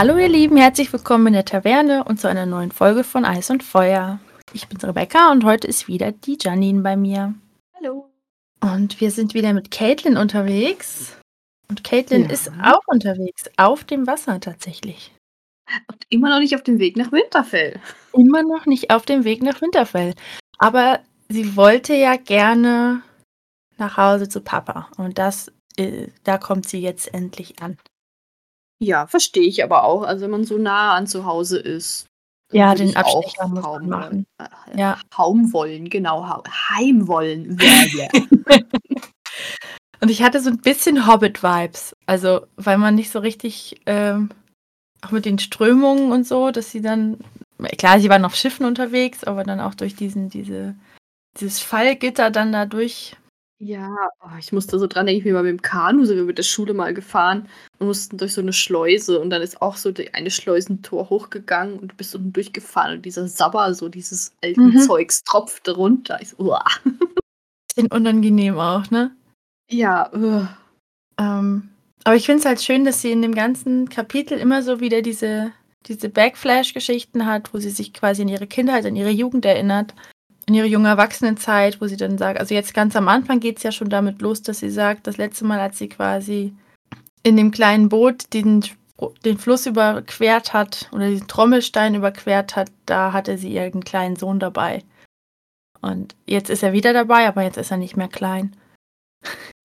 Hallo ihr Lieben, herzlich willkommen in der Taverne und zu einer neuen Folge von Eis und Feuer. Ich bin Rebecca und heute ist wieder die Janine bei mir. Hallo. Und wir sind wieder mit Caitlin unterwegs. Und Caitlin Ja. ist auch unterwegs, auf dem Wasser tatsächlich. Und immer noch nicht auf dem Weg nach Winterfell. Immer noch nicht auf dem Weg nach Winterfell. Aber sie wollte ja gerne nach Hause zu Papa. Und das, äh, da kommt sie jetzt endlich an. Ja, verstehe ich aber auch. Also wenn man so nah an zu Hause ist. Ja, den ich auch Abstecher muss man machen. wollen. Äh, Ja. Kaum wollen, genau. Heim wollen. Und ich hatte so ein bisschen Hobbit-Vibes. Also, weil man nicht so richtig, ähm, auch mit den Strömungen und so, dass sie dann, klar, sie waren auf Schiffen unterwegs, aber dann auch durch diesen, diese, dieses Fallgitter dann da durch. Ja, oh, ich musste so dran denken, wie wir mit dem Kanu sind wir mit der Schule mal gefahren und mussten durch so eine Schleuse und dann ist auch so die eine Schleusentor hochgegangen und du bist unten durchgefahren und dieser Sabber, so dieses alten Mhm. Zeugs tropfte runter. Ich so, uah. Bisschen unangenehm auch, ne? Ja, uah. Ähm, aber ich finde es halt schön, dass sie in dem ganzen Kapitel immer so wieder diese, diese Backflash-Geschichten hat, wo sie sich quasi an ihre Kindheit, an ihre Jugend erinnert, an ihre junge Erwachsenenzeit, wo sie dann sagt, also jetzt ganz am Anfang geht es ja schon damit los, dass sie sagt, das letzte Mal, als sie quasi in dem kleinen Boot den, den Fluss überquert hat oder diesen Trommelstein überquert hat, da hatte sie ihren kleinen Sohn dabei. Und jetzt ist er wieder dabei, aber jetzt ist er nicht mehr klein.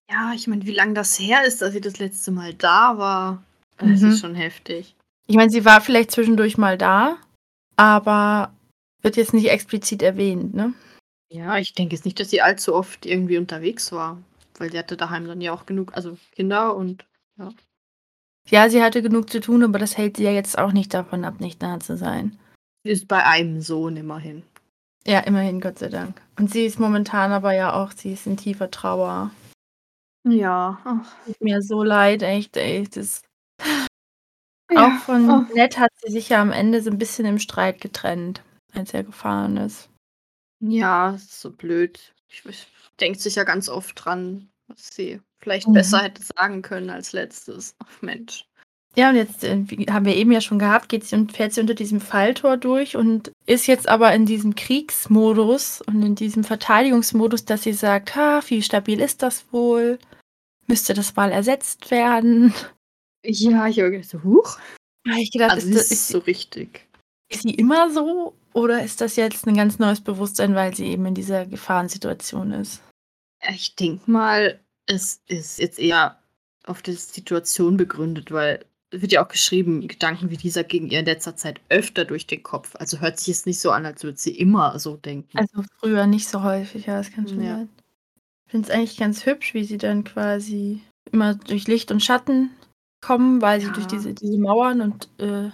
Ja, ich meine, wie lange das her ist, dass sie das letzte Mal da war. Das Mhm. ist schon heftig. Ich meine, sie war vielleicht zwischendurch mal da, aber wird jetzt nicht explizit erwähnt, ne? Ja, ich denke jetzt nicht, dass sie allzu oft irgendwie unterwegs war. Weil sie hatte daheim dann ja auch genug, also Kinder und Ja, sie hatte genug zu tun, aber das hält sie ja jetzt auch nicht davon ab, nicht da zu sein. sie ist bei einem Sohn immerhin. Ja, immerhin, Gott sei Dank. Und sie ist momentan aber ja auch, sie ist in tiefer Trauer. Ja. Ach, Tut mir so leid, echt, ey. Das, ja. Auch von Oh. Ned hat sie sich ja am Ende so ein bisschen im Streit getrennt, als er gefahren ist. Ja, ist so blöd. Ich, ich denke sich ja ganz oft dran, was sie vielleicht Mhm. besser hätte sagen können als letztes. Ach Mensch. Ja, und jetzt äh, haben wir eben ja schon gehabt, geht sie und fährt sie unter diesem Falltor durch und ist jetzt aber in diesem Kriegsmodus und in diesem Verteidigungsmodus, dass sie sagt, ha, wie stabil ist das wohl? Müsste das mal ersetzt werden? Ja, ich habe gedacht, so, huch. Ich gedacht, Also ist, sie das, ist ist, so richtig. ist sie immer so oder ist das jetzt ein ganz neues Bewusstsein, weil sie eben in dieser Gefahrensituation ist? Ich denke mal, es ist jetzt eher auf die Situation begründet, weil es wird ja auch geschrieben, Gedanken wie dieser gegen ihr in letzter Zeit öfter durch den Kopf. Also hört sich jetzt nicht so an, als würde sie immer so denken. Also früher nicht so häufig, ja, das kann schon Ja. sein. Ich finde es eigentlich ganz hübsch, wie sie dann quasi immer durch Licht und Schatten kommen, weil sie Ja. durch diese, diese Mauern und äh,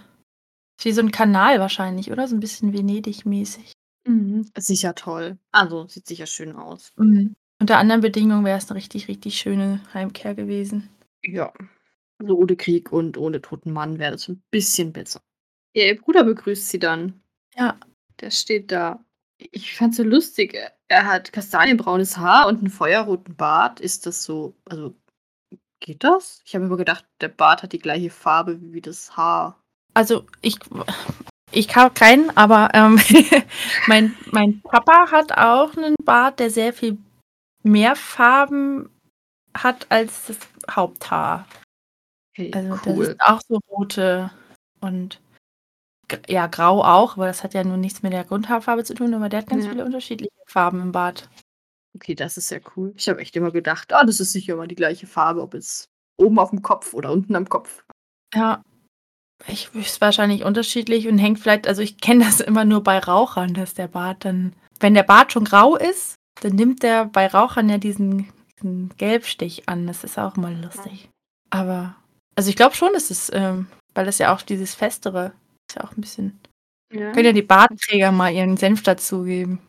ist wie so ein Kanal wahrscheinlich, oder? So ein bisschen Venedig-mäßig. Mhm. Sicher toll. Also sieht sicher schön aus. Mhm. Unter anderen Bedingungen wäre es eine richtig, richtig schöne Heimkehr gewesen. Ja. Also ohne Krieg und ohne toten Mann wäre das ein bisschen besser. Ja, ihr Bruder begrüßt sie dann. Ja. Der steht da. Ich fand's so lustig. Er- Er hat kastanienbraunes Haar und einen feuerroten Bart. Ist das so, also geht das? Ich habe immer gedacht, der Bart hat die gleiche Farbe wie das Haar. Also ich, ich habe keinen, aber ähm, mein, mein Papa hat auch einen Bart, der sehr viel mehr Farben hat als das Haupthaar. Hey, Also das cool. ist auch so rote und ja, grau auch, aber das hat ja nun nichts mit der Grundhaarfarbe zu tun, aber der hat ganz Ja. viele unterschiedliche Farben im Bart. Okay, das ist ja cool. Ich habe echt immer gedacht, ah, das ist sicher immer die gleiche Farbe, ob es oben auf dem Kopf oder unten am Kopf. Ja, ich ist wahrscheinlich unterschiedlich und hängt vielleicht, also ich kenne das immer nur bei Rauchern, dass der Bart dann, wenn der Bart schon grau ist, dann nimmt der bei Rauchern ja diesen, diesen Gelbstich an. Das ist auch mal lustig. Aber, also ich glaube schon, dass es, ähm, weil das ja auch dieses Festere ist ja auch ein bisschen. Ja. Können ja die Bartträger mal ihren Senf dazugeben.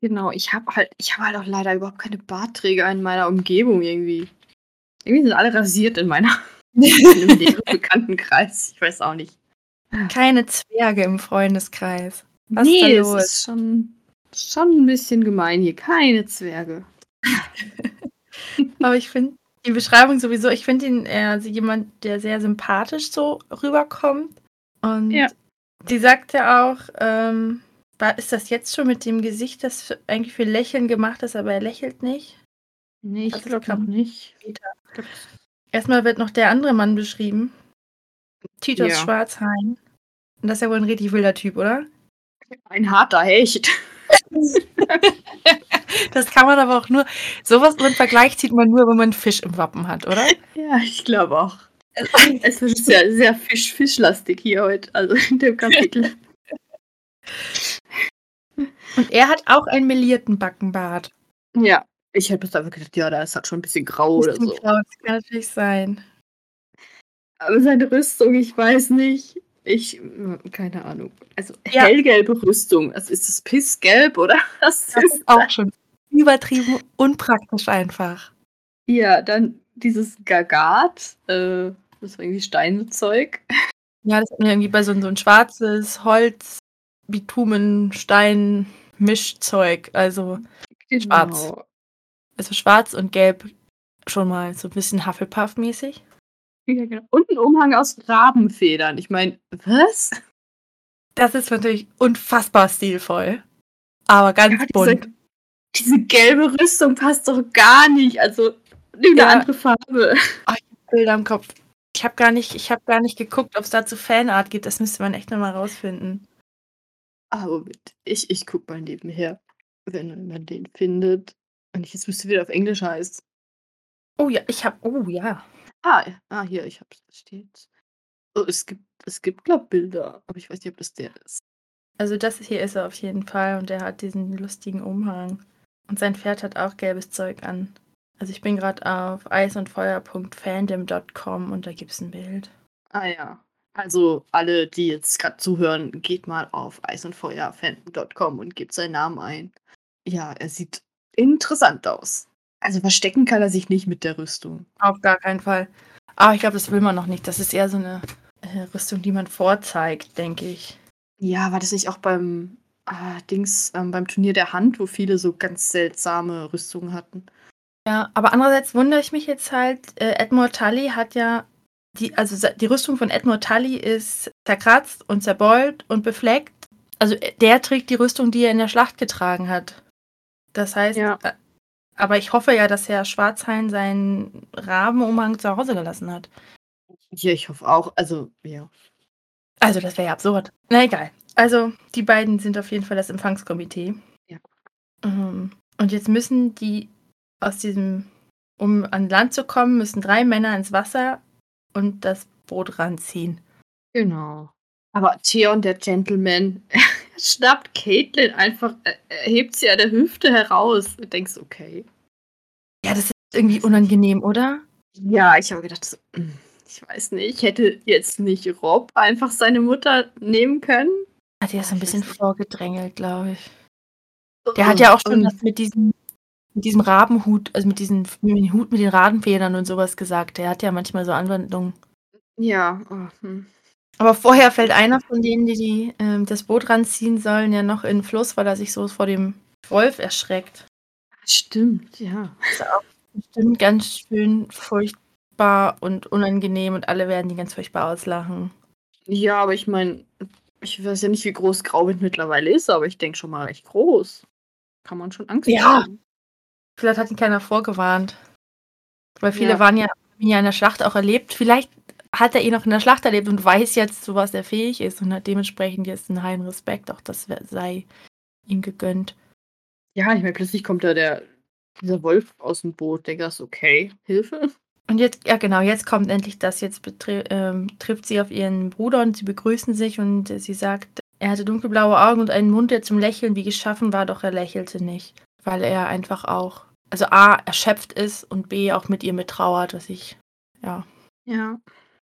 Genau, ich habe halt, ich habe halt auch leider überhaupt keine Bartträger in meiner Umgebung irgendwie. Irgendwie sind alle rasiert in meiner in näheren Bekanntenkreis. Ich weiß auch nicht. Keine Zwerge im Freundeskreis. Was ist nee, da es los? ist schon, schon ein bisschen gemein hier. Keine Zwerge. Aber ich finde die Beschreibung sowieso, ich finde ihn eher so jemand, der sehr sympathisch so rüberkommt. Und Ja. die sagt ja auch, ähm, ist das jetzt schon mit dem Gesicht, das eigentlich für Lächeln gemacht ist, aber er lächelt nicht? Nee, ich glaube kann- noch nicht. später. Ich glaub, Erstmal wird noch der andere Mann beschrieben. Titus Ja. Schwarzhain. Und das ist ja wohl ein richtig wilder Typ, oder? Ein harter Hecht. Das kann man aber auch nur, sowas im Vergleich zieht man nur, wenn man einen Fisch im Wappen hat, oder? Ja, ich glaube auch. Es ist sehr, sehr fisch-fischlastig hier heute, also in dem Kapitel. Und er hat auch einen melierten Backenbart. ja, ich hätte bis einfach gedacht, ja, da ist halt schon ein bisschen grau oder so. grau, Das kann natürlich sein. Aber seine Rüstung, ich weiß nicht. Ich, keine Ahnung. Also Ja. hellgelbe Rüstung. Also ist es pissgelb oder was Das ist auch schon übertrieben unpraktisch einfach. Ja, dann dieses Gagat. Äh, das war irgendwie Steinzeug. Ja, das hat mir irgendwie bei so, so ein schwarzes Holz, Bitumen, Stein, Mischzeug. Also, Schwarz. Also schwarz und gelb schon mal so ein bisschen Hufflepuff-mäßig. Ja, genau. Und ein Umhang aus Rabenfedern. Ich meine, was? Das ist natürlich unfassbar stilvoll. Aber ganz Ja, bunt. diese, gelbe Rüstung passt doch gar nicht. Also, nimm eine Ja. andere Farbe. Bilder im Kopf. Ich habe gar nicht, ich habe gar nicht geguckt, ob es dazu Fanart gibt. Das müsste man echt nochmal rausfinden. Ah, Moment. Ich, ich guck mal nebenher, wenn man den findet. Und ich jetzt müsste wieder auf Englisch heißt. Oh ja, ich habe, oh ja. Ah, ah hier, ich hab's. da Steht's. Oh, es gibt, es gibt, glaub Bilder. Aber ich weiß nicht, ob das der ist. Also das hier ist er auf jeden Fall und er hat diesen lustigen Umhang. Und sein Pferd hat auch gelbes Zeug an. Also ich bin gerade auf eisundfeuer.fandom.com und da gibt es ein Bild. Ah ja. Also alle, die jetzt gerade zuhören, geht mal auf eisundfeuerfan.com und gebt seinen Namen ein. Ja, er sieht interessant aus. Also verstecken kann er sich nicht mit der Rüstung. Auf gar keinen Fall. Aber ich glaube, das will man noch nicht. Das ist eher so eine äh, Rüstung, die man vorzeigt, denke ich. Ja, war das nicht auch beim ah, Dings, ähm, beim Turnier der Hand, wo viele so ganz seltsame Rüstungen hatten? Ja, aber andererseits wundere ich mich jetzt halt, äh, Edmure Tully hat ja, die, also die Rüstung von Edmure Tully ist zerkratzt und zerbeult und befleckt. Also äh, der trägt die Rüstung, die er in der Schlacht getragen hat. Das heißt, Ja. äh, aber ich hoffe ja, dass Herr Schwarzhain seinen Rabenumhang zu Hause gelassen hat. Ja, ich hoffe auch. Also, ja. Also das wäre ja absurd. Na egal. Also die beiden sind auf jeden Fall das Empfangskomitee. Ja. Ähm, Und jetzt müssen die aus diesem, um an Land zu kommen, müssen drei Männer ins Wasser und das Boot ranziehen. Genau. Aber Theon, der Gentleman, schnappt Caitlin einfach, äh, er hebt sie an der Hüfte heraus. Du denkst, okay. Ja, das ist irgendwie unangenehm, oder? Ja, ich habe gedacht, so, mm, ich weiß nicht, ich hätte jetzt nicht Rob einfach seine Mutter nehmen können. Hat er so ein bisschen vorgedrängelt, glaube ich. Der hat ja auch schon Und- was mit diesem, mit diesem Rabenhut, also mit diesem mit dem Hut mit den Rabenfedern und sowas gesagt. Der hat ja manchmal so Anwendungen. Ja, oh, hm. Aber vorher fällt einer von denen, die, die ähm, das Boot ranziehen sollen, ja noch in den Fluss, weil er sich so vor dem Wolf erschreckt. stimmt, ja. Bestimmt ganz schön furchtbar und unangenehm und alle werden die ganz furchtbar auslachen. Ja, aber ich meine, ich weiß ja nicht, wie groß Grauwind mittlerweile ist, aber ich denke schon mal recht groß. Kann man schon Angst Ja. haben. Vielleicht hat ihn keiner vorgewarnt. Weil viele Ja. waren ja in der Schlacht auch erlebt. Vielleicht hat er ihn noch in der Schlacht erlebt und weiß jetzt, zu was er fähig ist und hat dementsprechend jetzt einen heilen Respekt. Auch das sei ihm gegönnt. Ja, ich meine, plötzlich kommt da der, dieser Wolf aus dem Boot. Denke das okay, Hilfe? Und jetzt, ja genau, jetzt kommt endlich das. Jetzt ähm, trifft sie auf ihren Bruder und sie begrüßen sich und äh, sie sagt, er hatte dunkelblaue Augen und einen Mund, der zum Lächeln wie geschaffen war, doch er lächelte nicht. Weil er einfach auch, also A, erschöpft ist und B, auch mit ihr mittrauert, was ich, ja. Ja.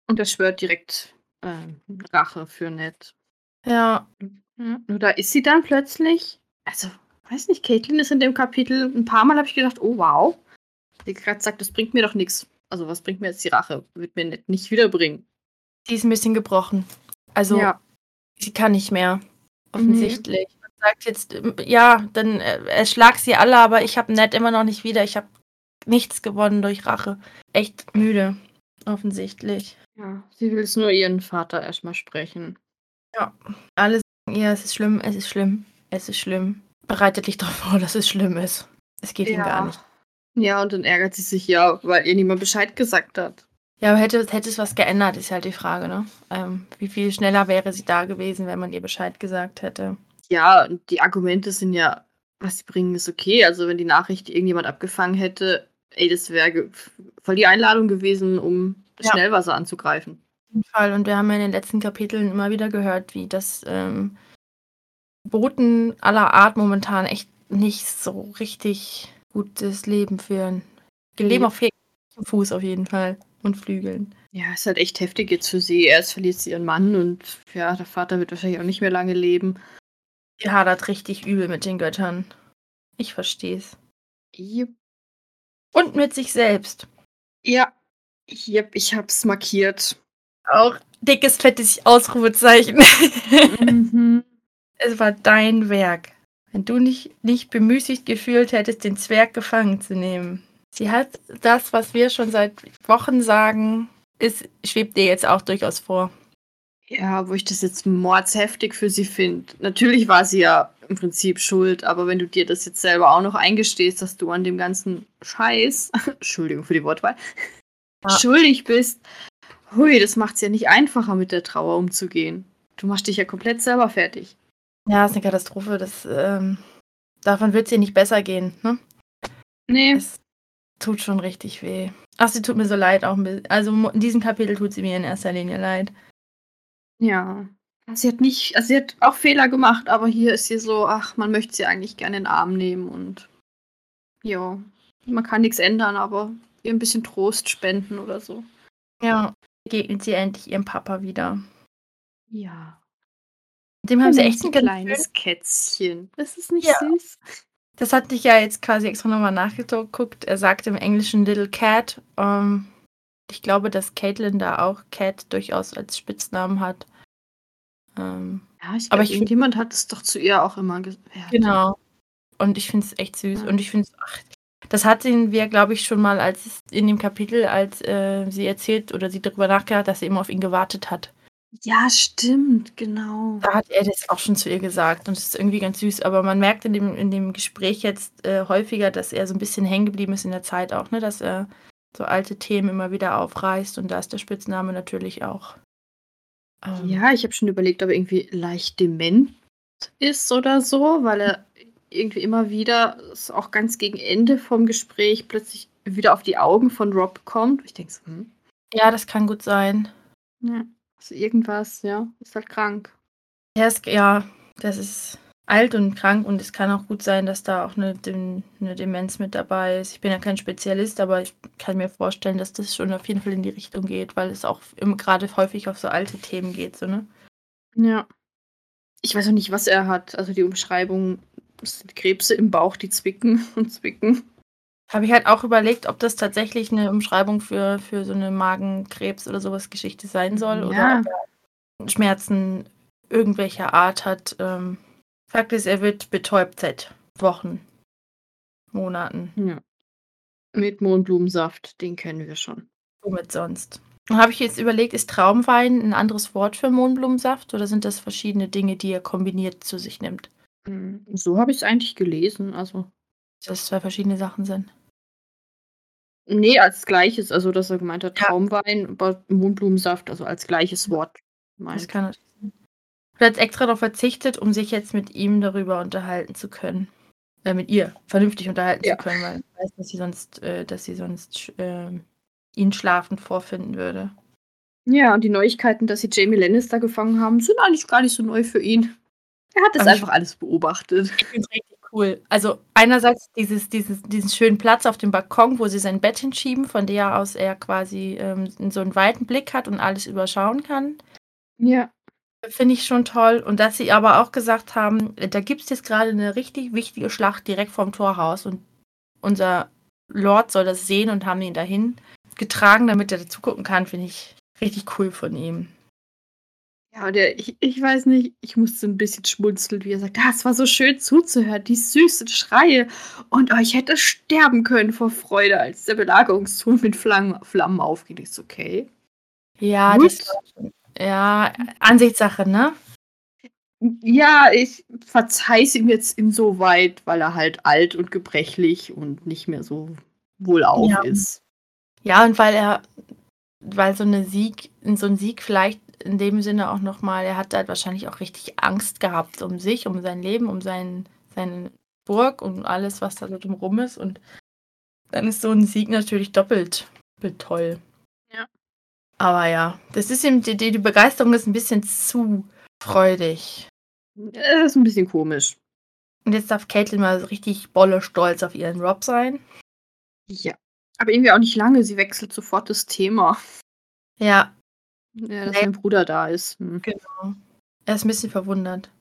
Und er schwört direkt ähm, Rache für Ned. Ja, Ja. Nur da ist sie dann plötzlich. Also, weiß nicht, Caitlin ist in dem Kapitel. Ein paar Mal habe ich gedacht, oh wow. Die gerade sagt, das bringt mir doch nichts. Also, was bringt mir jetzt die Rache? Wird mir Ned nicht wiederbringen. sie ist ein bisschen gebrochen. Also, ja. sie kann nicht mehr. Offensichtlich. Man sagt jetzt, ähm, ja, dann äh, erschlag sie alle, aber ich habe Ned immer noch nicht wieder. Ich habe nichts gewonnen durch Rache. Echt müde, offensichtlich. Ja, sie will es nur ihren Vater erstmal sprechen. Ja, alle sagen ihr, es ist schlimm, es ist schlimm, es ist schlimm. Bereitet dich darauf vor, dass es schlimm ist. Es geht ihm gar nicht. Ja, und dann ärgert sie sich ja, weil ihr niemand Bescheid gesagt hat. Ja, aber hätte, hätte es was geändert, ist halt die Frage, ne? Ähm, wie viel schneller wäre sie da gewesen, wenn man ihr Bescheid gesagt hätte? Ja, und die Argumente sind ja, was sie bringen, ist okay. Also wenn die Nachricht irgendjemand abgefangen hätte, ey, das wäre voll die Einladung gewesen, um Ja. Schnellwasser anzugreifen. Auf jeden Fall. Und wir haben ja in den letzten Kapiteln immer wieder gehört, wie das ähm, Boten aller Art momentan echt nicht so richtig gutes Leben führen. Die leben auf Fuß auf jeden Fall und Flügeln. Ja, ist halt echt heftig jetzt für sie. Erst verliert sie ihren Mann und ja, der Vater wird wahrscheinlich auch nicht mehr lange leben. Die hadert richtig übel mit den Göttern. Ich versteh's. Jupp. Und mit sich selbst. Ja, Yep, ich hab's markiert. Auch dickes, fettes Ausrufezeichen. mhm. es war dein Werk. Wenn du nicht, nicht bemüßigt gefühlt hättest, den Zwerg gefangen zu nehmen. Sie hat das, was wir schon seit Wochen sagen, ist, schwebt dir jetzt auch durchaus vor. Ja, wo ich das jetzt mordsheftig für sie finde. Natürlich war sie ja im Prinzip schuld, aber wenn du dir das jetzt selber auch noch eingestehst, dass du an dem ganzen Scheiß, Entschuldigung für die Wortwahl, Ja. schuldig bist, hui, das macht's ja nicht einfacher, mit der Trauer umzugehen. Du machst dich ja komplett selber fertig. Ja, ist eine Katastrophe. Das, ähm, davon wird es ihr nicht besser gehen. Ne? Nee. Es tut schon richtig weh. Ach, sie tut mir so leid. Auch ein bisschen. Also in diesem Kapitel tut sie mir in erster Linie leid. Ja. Sie hat nicht, also sie hat auch Fehler gemacht, aber hier ist sie so, ach, man möchte sie eigentlich gerne in den Arm nehmen und ja, man kann nichts ändern, aber ihr ein bisschen Trost spenden oder so. Ja. Begegnet sie endlich ihrem Papa wieder. Ja. Dem haben sie echt ein kleines Kätzchen. Das ist nicht Ja. süß. Das hatte ich ja jetzt quasi extra nochmal nachgeguckt. Er sagt im Englischen Little Cat. Ähm, ich glaube, dass Caitlin da auch Cat durchaus als Spitznamen hat. Ähm, Ja, ich Aber aber ich irgendjemand hat es doch zu ihr auch immer gesagt. genau. Und ich finde es echt süß. Ja. Und ich finde es, ach, das hatten wir, glaube ich, schon mal als es in dem Kapitel, als äh, sie erzählt oder sie darüber nachgedacht, dass sie immer auf ihn gewartet hat. Ja, stimmt, genau. Da hat er das auch schon zu ihr gesagt und das ist irgendwie ganz süß. Aber man merkt in dem, in dem Gespräch jetzt äh, häufiger, dass er so ein bisschen hängen geblieben ist in der Zeit auch, ne? Dass er so alte Themen immer wieder aufreißt und da ist der Spitzname natürlich auch. ähm, Ja, ich habe schon überlegt, ob er irgendwie leicht dement ist oder so, weil er irgendwie immer wieder, auch ganz gegen Ende vom Gespräch, plötzlich wieder auf die Augen von Rob kommt. Ich denke so, hm, Ja, das kann gut sein. ja, also irgendwas, ja, ist halt krank. Er ist, ja, das ist alt und krank und es kann auch gut sein, dass da auch eine, Dem- eine Demenz mit dabei ist. Ich bin ja kein Spezialist, aber ich kann mir vorstellen, dass das schon auf jeden Fall in die Richtung geht, weil es auch gerade häufig auf so alte Themen geht, so, ne? Ja. Ich weiß auch nicht, was er hat. Also die Umschreibung sind Krebse im Bauch, die zwicken und zwicken. Habe ich halt auch überlegt, ob das tatsächlich eine Umschreibung für, für so eine Magenkrebs oder sowas Geschichte sein soll oder Ja. ob er Schmerzen irgendwelcher Art hat. Ähm, Fakt ist, er wird betäubt seit Wochen, Monaten. Ja. Mit Mohnblumensaft, den kennen wir schon. Womit sonst? Und habe ich jetzt überlegt, ist Traumwein ein anderes Wort für Mohnblumensaft oder sind das verschiedene Dinge, die er kombiniert zu sich nimmt? Hm, So habe ich es eigentlich gelesen. Also, Dass das zwei verschiedene Sachen sind. nee, als gleiches. Also, dass er gemeint hat, Ja. Traumwein, aber Mohnblumensaft, also als gleiches Wort. Das Meint. kann natürlich sein. Er hat extra darauf verzichtet, um sich jetzt mit ihm darüber unterhalten zu können. Äh, mit ihr vernünftig unterhalten Ja. zu können, weil er weiß, dass sie sonst, äh, dass sie sonst ähm, ihn schlafend vorfinden würde. Ja, und die Neuigkeiten, dass sie Jamie Lannister gefangen haben, sind eigentlich gar nicht so neu für ihn. Er hat das ich- einfach alles beobachtet. Ich finde es richtig cool. Also einerseits dieses, dieses, diesen schönen Platz auf dem Balkon, wo sie sein Bett hinschieben, von der aus er quasi ähm, so einen weiten Blick hat und alles überschauen kann. Ja. Finde ich schon toll. Und dass sie aber auch gesagt haben, da gibt es jetzt gerade eine richtig wichtige Schlacht direkt vorm Torhaus und unser Lord soll das sehen und haben ihn dahin getragen, damit er dazu gucken kann, finde ich richtig cool von ihm. Ja, der, ich, ich weiß nicht, ich musste ein bisschen schmunzeln, wie er sagt, ah, es war so schön zuzuhören, die süßen Schreie. Und ich hätte sterben können vor Freude, als der Belagerungsturm mit Flammen, Flammen aufging. Ist okay. Ja, das ja, Ansichtssache, ne? Ja, ich verzeih's es ihm jetzt insoweit, weil er halt alt und gebrechlich und nicht mehr so wohlauf ja. ist. Ja, und weil er, weil so eine Sieg, so ein Sieg vielleicht in dem Sinne auch nochmal, er hat halt wahrscheinlich auch richtig Angst gehabt um sich, um sein Leben, um sein, seine Burg und alles, was da so drumherum ist. Und dann ist so ein Sieg natürlich doppelt, doppelt toll. Ja. Aber ja, das ist ihm, die, die Begeisterung ist ein bisschen zu freudig. Das ist ein bisschen komisch. Und jetzt darf Caitlin mal richtig bolle stolz auf ihren Rob sein. Ja. Aber irgendwie auch nicht lange, sie wechselt sofort das Thema. Ja, ja, dass sein Bruder da ist. Hm. Genau. Er ist ein bisschen verwundert.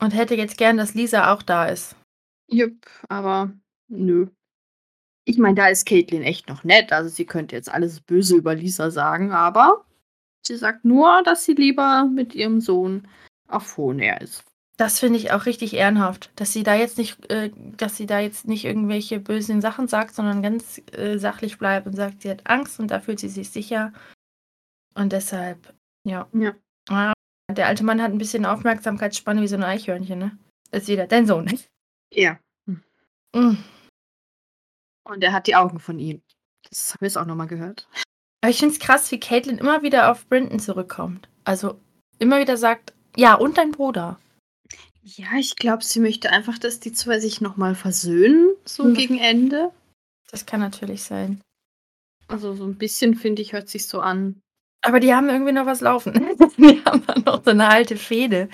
Und hätte jetzt gern, dass Lisa auch da ist. Jupp, aber nö. Ich meine, da ist Caitlin echt noch nett. Also sie könnte jetzt alles Böse über Lisa sagen, aber sie sagt nur, dass sie lieber mit ihrem Sohn auf Hohenair ist. Das finde ich auch richtig ehrenhaft, dass sie da jetzt nicht, äh, dass sie da jetzt nicht irgendwelche bösen Sachen sagt, sondern ganz äh, sachlich bleibt und sagt, sie hat Angst und da fühlt sie sich sicher und deshalb, ja. Ja. Ah, der alte Mann hat ein bisschen Aufmerksamkeitsspanne wie so ein Eichhörnchen, ne? Ist wieder dein Sohn. Ja. Mhm. Und er hat die Augen von ihm. Das habe ich jetzt auch nochmal gehört. Aber ich finde es krass, wie Caitlin immer wieder auf Brinton zurückkommt. Also immer wieder sagt, ja, und dein Bruder. Ja, ich glaube, sie möchte einfach, dass die zwei sich nochmal versöhnen, so mhm. gegen Ende. Das kann natürlich sein. Also so ein bisschen, finde ich, hört sich so an. Aber die haben irgendwie noch was laufen. die haben noch so eine alte Fehde.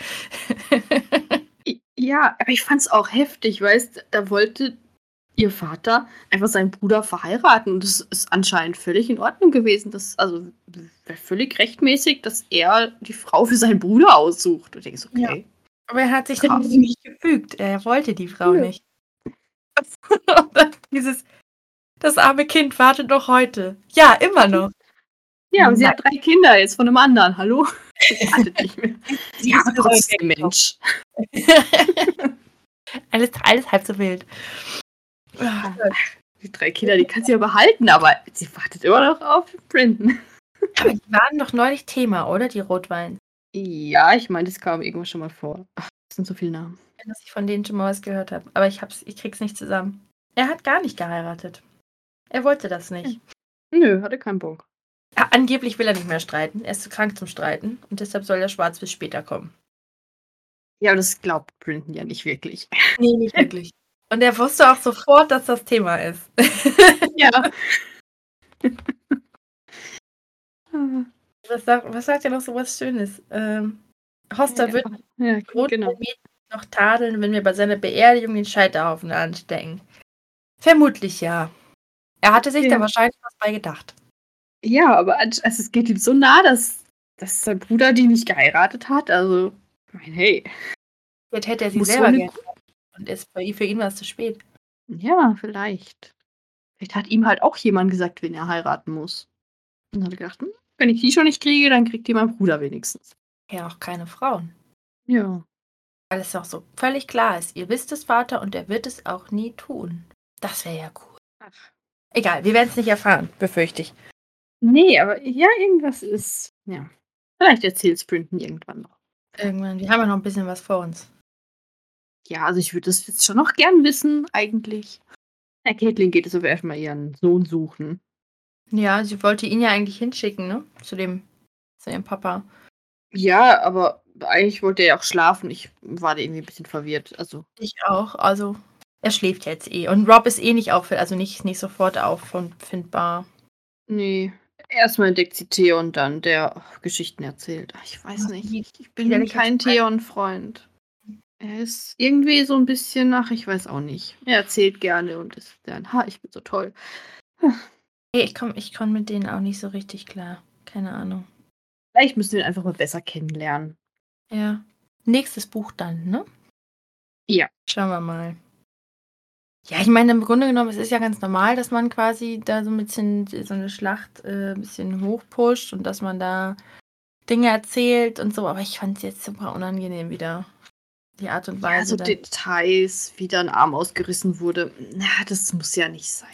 ja, aber ich fand es auch heftig, weißt da wollte ihr Vater einfach seinen Bruder verheiraten und das ist anscheinend völlig in Ordnung gewesen. Das also völlig rechtmäßig, dass er die Frau für seinen Bruder aussucht. Und denkst, okay. Ja. Aber er hat sich dann nicht gefügt. Er wollte die Frau ja. nicht. Dieses, das arme Kind wartet noch heute. Ja, immer noch. Ja, und sie hat drei Kinder jetzt von einem anderen. Hallo? Sie wartet nicht mehr. Sie ist trotzdem Mensch. alles, alles halb so wild. Die drei Kinder, die kann sie ja behalten, aber sie wartet immer noch auf Brendan. Aber die waren doch neulich Thema, oder? Die Rotwein. Ja, ich meine, das kam irgendwo schon mal vor. Ach, das sind so viele Namen. Dass ich von denen schon mal was gehört habe. Aber ich, hab's, ich krieg's nicht zusammen. Er hat gar nicht geheiratet. Er wollte das nicht. Nö, hatte keinen Bock. Ja, angeblich will er nicht mehr streiten. Er ist zu krank zum Streiten und deshalb soll der Schwarz bis später kommen. Ja, das glaubt Brinton ja nicht wirklich. Nee, nicht wirklich. Und er wusste auch sofort, dass das Thema ist. ja. was, sagt, was sagt er noch so was Schönes? Ähm, Hoster ja, wird ja, genau. noch tadeln, wenn wir bei seiner Beerdigung den Scheiterhaufen anstecken. Vermutlich ja. Er hatte sich ja. da wahrscheinlich was bei gedacht. Ja, aber also es geht ihm so nah, dass, dass sein Bruder die nicht geheiratet hat. Also, ich meine, hey. Jetzt hätte er sie selber so gerne. Und ist für ihn war es zu spät. Ja, vielleicht. Vielleicht hat ihm halt auch jemand gesagt, wen er heiraten muss. Und dann hat er gedacht, hm, wenn ich die schon nicht kriege, dann kriegt die mein Bruder wenigstens. Ja, auch keine Frauen. Ja. Weil es auch so völlig klar ist, ihr wisst es, Vater, und er wird es auch nie tun. Das wäre ja cool. Ach. Egal, wir werden es nicht erfahren, befürchte ich. Nee, aber ja, irgendwas ist. Ja. Vielleicht erzählt Sprinten irgendwann noch. Irgendwann. Wir haben ja noch ein bisschen was vor uns. Ja, also ich würde das jetzt schon noch gern wissen, eigentlich. Herr Caitlin geht es aber erstmal ihren Sohn suchen. Ja, sie wollte ihn ja eigentlich hinschicken, ne? Zu dem, zu ihrem Papa. Ja, aber eigentlich wollte er ja auch schlafen. Ich war da irgendwie ein bisschen verwirrt. Also. Ich auch. Also, er schläft jetzt eh. Und Rob ist eh nicht auffällig, also nicht, nicht sofort auffindbar. Nee. Erstmal entdeckt sie Theon, dann der Geschichten erzählt. Ich weiß nicht. Ich bin kein Theon-Freund. Er ist irgendwie so ein bisschen, ach, ich weiß auch nicht. Er erzählt gerne und ist dann, ha, ich bin so toll. Hey, ich komme ich komm mit denen auch nicht so richtig klar. Keine Ahnung. Vielleicht müssen wir ihn einfach mal besser kennenlernen. Ja. Nächstes Buch dann, ne? Ja. Schauen wir mal. Ja, ich meine, im Grunde genommen, es ist ja ganz normal, dass man quasi da so ein bisschen so eine Schlacht äh, ein bisschen hochpusht und dass man da Dinge erzählt und so, aber ich fand es jetzt super unangenehm wieder. Die Art und Weise. Ja, so. Details, wie da ein Arm ausgerissen wurde. Na, das muss ja nicht sein.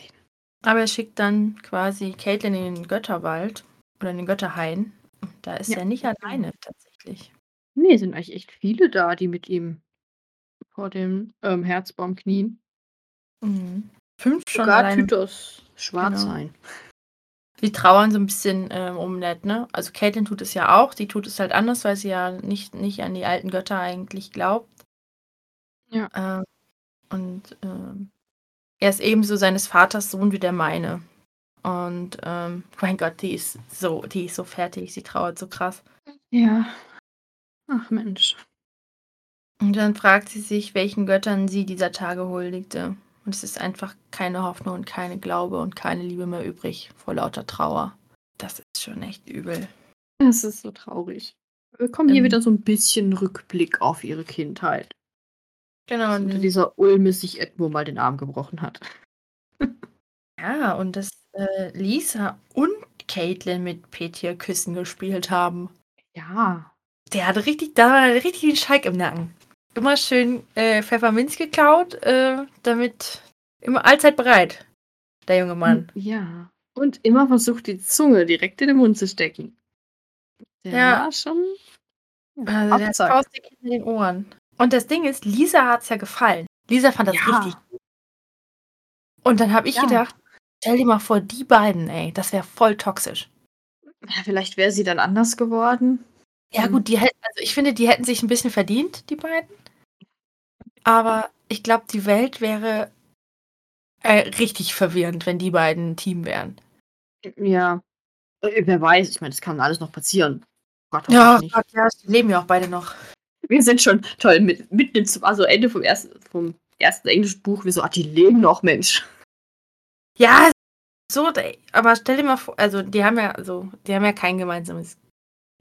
Aber er schickt dann quasi Caitlin in den Götterwald oder in den Götterhain. Da ist Ja. er nicht alleine tatsächlich. Nee, sind eigentlich echt viele da, die mit ihm vor dem ähm, Herzbaum knien. Mhm. Fünf schon Sogar alleine. Tytos schwarz Genau. sein. Die trauern so ein bisschen ähm, um Ned, ne? Also Caitlin tut es ja auch, die tut es halt anders, weil sie ja nicht, nicht an die alten Götter eigentlich glaubt. Ja. Ähm, und ähm, er ist ebenso seines Vaters Sohn wie der meine. Und ähm, mein Gott, die ist so, die ist so fertig, sie trauert so krass. Ja. Ach Mensch. Und dann fragt sie sich, welchen Göttern sie dieser Tage huldigte. Und es ist einfach keine Hoffnung und keine Glaube und keine Liebe mehr übrig vor lauter Trauer. Das ist schon echt übel. Das ist so traurig. Wir bekommen hier Ähm. wieder so ein bisschen Rückblick auf ihre Kindheit. Genau. Dass unter dieser Ulme sich Edmund mal den Arm gebrochen hat. Ja, und dass äh, Lisa und Caitlin mit Petir Küssen gespielt haben. Ja. Der hatte richtig, da war richtig den Schalk im Nacken. Immer schön äh, Pfefferminz geklaut, äh, damit immer allzeit bereit. Der junge Mann. Ja. Und immer versucht, die Zunge direkt in den Mund zu stecken. Der Ja. war schon. Also der Abzack. Faustdick in den Ohren. Und das Ding ist, Lisa hat es ja gefallen. Lisa fand das Ja. richtig gut. Und dann habe ich Ja. gedacht, stell dir mal vor, die beiden, ey, das wäre voll toxisch. Ja, vielleicht wäre sie dann anders geworden. Ja, Mhm. gut, die also ich finde, die hätten sich ein bisschen verdient, die beiden. Aber ich glaube, die Welt wäre äh, richtig verwirrend, wenn die beiden ein Team wären. Ja. Äh, Wer weiß, ich meine, das kann alles noch passieren. Gott, Ja, hoffentlich nicht. Gott, ja, die leben ja auch beide noch. Wir sind schon toll mit, mitten im, Z- also Ende vom ersten, vom ersten englischen Buch, wir so, ach, die leben noch, Mensch. Ja, so, aber stell dir mal vor, also die haben ja, also, die haben ja kein gemeinsames,